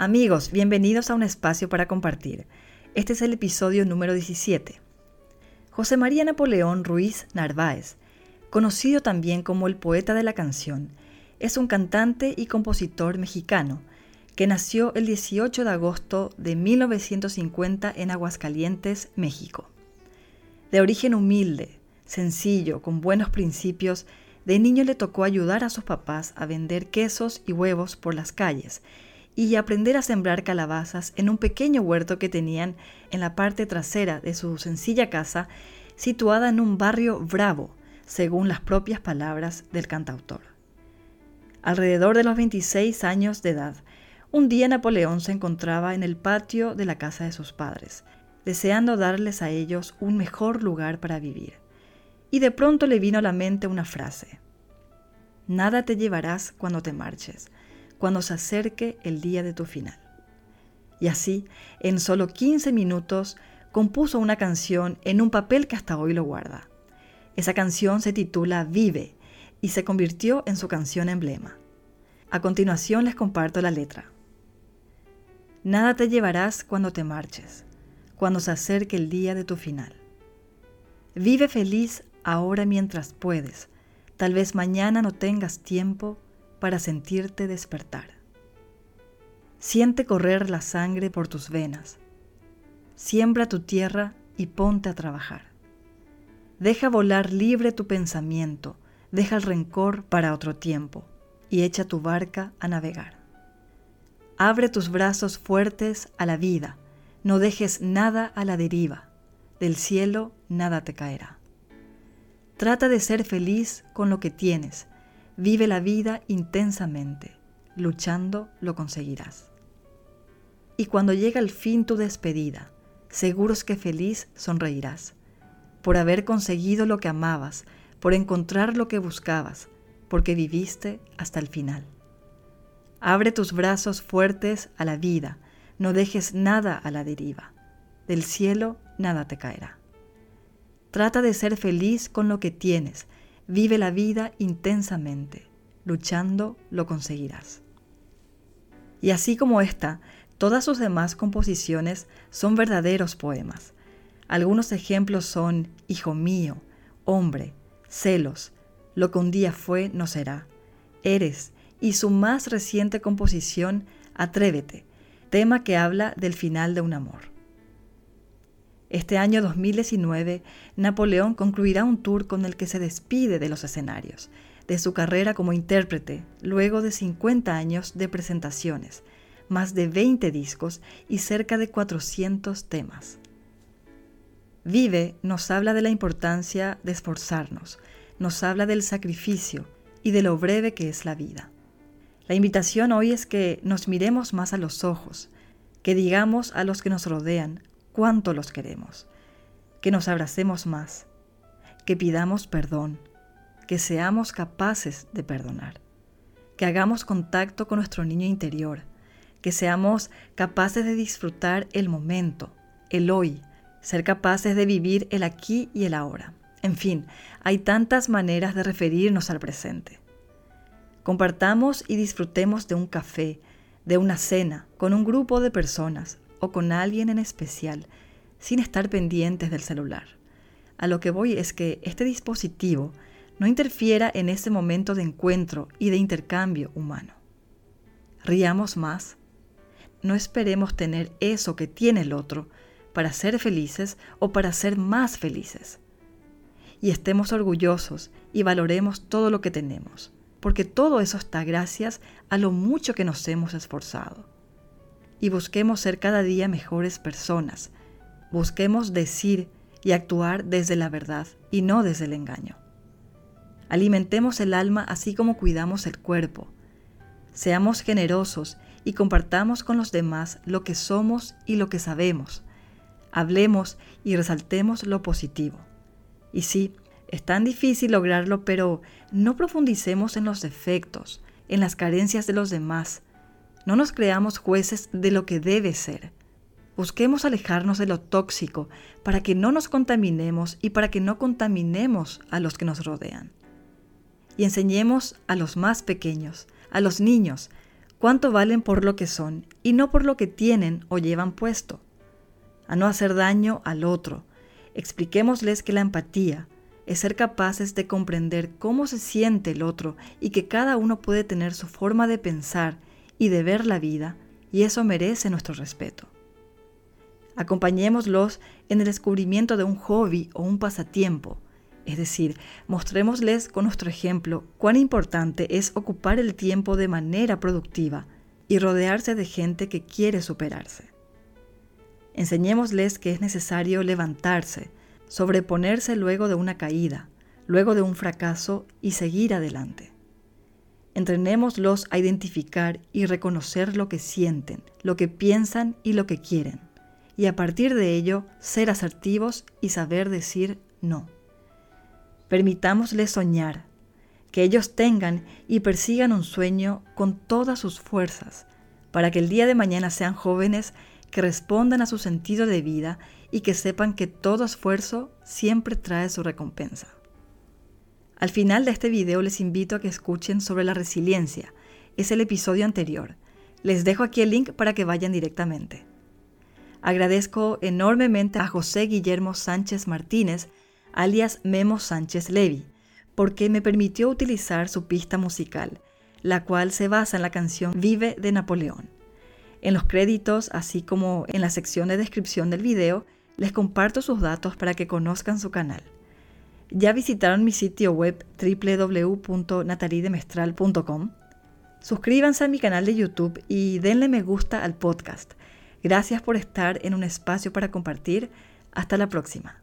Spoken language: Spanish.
Amigos, bienvenidos a un espacio para compartir. Este es el episodio número 17. José María Napoleón Ruiz Narváez, conocido también como el poeta de la canción, es un cantante y compositor mexicano que nació el 18 de agosto de 1950 en Aguascalientes, México. De origen humilde, sencillo, con buenos principios, de niño le tocó ayudar a sus papás a vender quesos y huevos por las calles y aprender a sembrar calabazas en un pequeño huerto que tenían en la parte trasera de su sencilla casa, situada en un barrio bravo, según las propias palabras del cantautor. Alrededor de los 26 años de edad, un día Napoleón se encontraba en el patio de la casa de sus padres, deseando darles a ellos un mejor lugar para vivir. Y de pronto le vino a la mente una frase. Nada te llevarás cuando te marches, cuando se acerque el día de tu final. Y así, en solo 15 minutos, compuso una canción en un papel que hasta hoy lo guarda. Esa canción se titula Vive y se convirtió en su canción emblema. A continuación les comparto la letra. Nada te llevarás cuando te marches, cuando se acerque el día de tu final. Vive feliz ahora mientras puedes, tal vez mañana no tengas tiempo para sentirte despertar. Siente correr la sangre por tus venas. Siembra tu tierra y ponte a trabajar. Deja volar libre tu pensamiento, deja el rencor para otro tiempo y echa tu barca a navegar. Abre tus brazos fuertes a la vida, no dejes nada a la deriva, del cielo nada te caerá. Trata de ser feliz con lo que tienes, Vive la vida intensamente, luchando lo conseguirás. Y cuando llega el fin tu despedida, seguros que feliz sonreirás, por haber conseguido lo que amabas, por encontrar lo que buscabas, porque viviste hasta el final. Abre tus brazos fuertes a la vida, no dejes nada a la deriva, del cielo nada te caerá. Trata de ser feliz con lo que tienes, Vive la vida intensamente, luchando lo conseguirás. Y así como esta, todas sus demás composiciones son verdaderos poemas. Algunos ejemplos son Hijo mío, Hombre, Celos, Lo que un día fue no será, Eres y su más reciente composición Atrévete, tema que habla del final de un amor. Este año 2019, Napoleón concluirá un tour con el que se despide de los escenarios, de su carrera como intérprete, luego de 50 años de presentaciones, más de 20 discos y cerca de 400 temas. Vive nos habla de la importancia de esforzarnos, nos habla del sacrificio y de lo breve que es la vida. La invitación hoy es que nos miremos más a los ojos, que digamos a los que nos rodean cuánto los queremos, que nos abracemos más, que pidamos perdón, que seamos capaces de perdonar, que hagamos contacto con nuestro niño interior, que seamos capaces de disfrutar el momento, el hoy, ser capaces de vivir el aquí y el ahora. En fin, hay tantas maneras de referirnos al presente. Compartamos y disfrutemos de un café, de una cena, con un grupo de personas, o con alguien en especial sin estar pendientes del celular. A lo que voy es que este dispositivo no interfiera en ese momento de encuentro y de intercambio humano. Riamos más. No esperemos tener eso que tiene el otro para ser felices o para ser más felices. Y estemos orgullosos y valoremos todo lo que tenemos, porque todo eso está gracias a lo mucho que nos hemos esforzado y busquemos ser cada día mejores personas. Busquemos decir y actuar desde la verdad y no desde el engaño. Alimentemos el alma así como cuidamos el cuerpo. Seamos generosos y compartamos con los demás lo que somos y lo que sabemos. Hablemos y resaltemos lo positivo. Y sí, es tan difícil lograrlo, pero no profundicemos en los defectos, en las carencias de los demás, no nos creamos jueces de lo que debe ser. Busquemos alejarnos de lo tóxico para que no nos contaminemos y para que no contaminemos a los que nos rodean. Y enseñemos a los más pequeños, a los niños, cuánto valen por lo que son y no por lo que tienen o llevan puesto. A no hacer daño al otro. Expliquémosles que la empatía es ser capaces de comprender cómo se siente el otro y que cada uno puede tener su forma de pensar y de ver la vida y eso merece nuestro respeto. Acompañémoslos en el descubrimiento de un hobby o un pasatiempo, es decir, mostrémosles con nuestro ejemplo cuán importante es ocupar el tiempo de manera productiva y rodearse de gente que quiere superarse. Enseñémosles que es necesario levantarse, sobreponerse luego de una caída, luego de un fracaso y seguir adelante. Entrenémoslos a identificar y reconocer lo que sienten, lo que piensan y lo que quieren, y a partir de ello ser asertivos y saber decir no. Permitámosles soñar, que ellos tengan y persigan un sueño con todas sus fuerzas, para que el día de mañana sean jóvenes que respondan a su sentido de vida y que sepan que todo esfuerzo siempre trae su recompensa. Al final de este video les invito a que escuchen sobre la resiliencia. Es el episodio anterior. Les dejo aquí el link para que vayan directamente. Agradezco enormemente a José Guillermo Sánchez Martínez alias Memo Sánchez Levy, porque me permitió utilizar su pista musical, la cual se basa en la canción Vive de Napoleón. En los créditos, así como en la sección de descripción del video, les comparto sus datos para que conozcan su canal. ¿Ya visitaron mi sitio web www.natalidemestral.com? Suscríbanse a mi canal de YouTube y denle me gusta al podcast. Gracias por estar en un espacio para compartir. Hasta la próxima.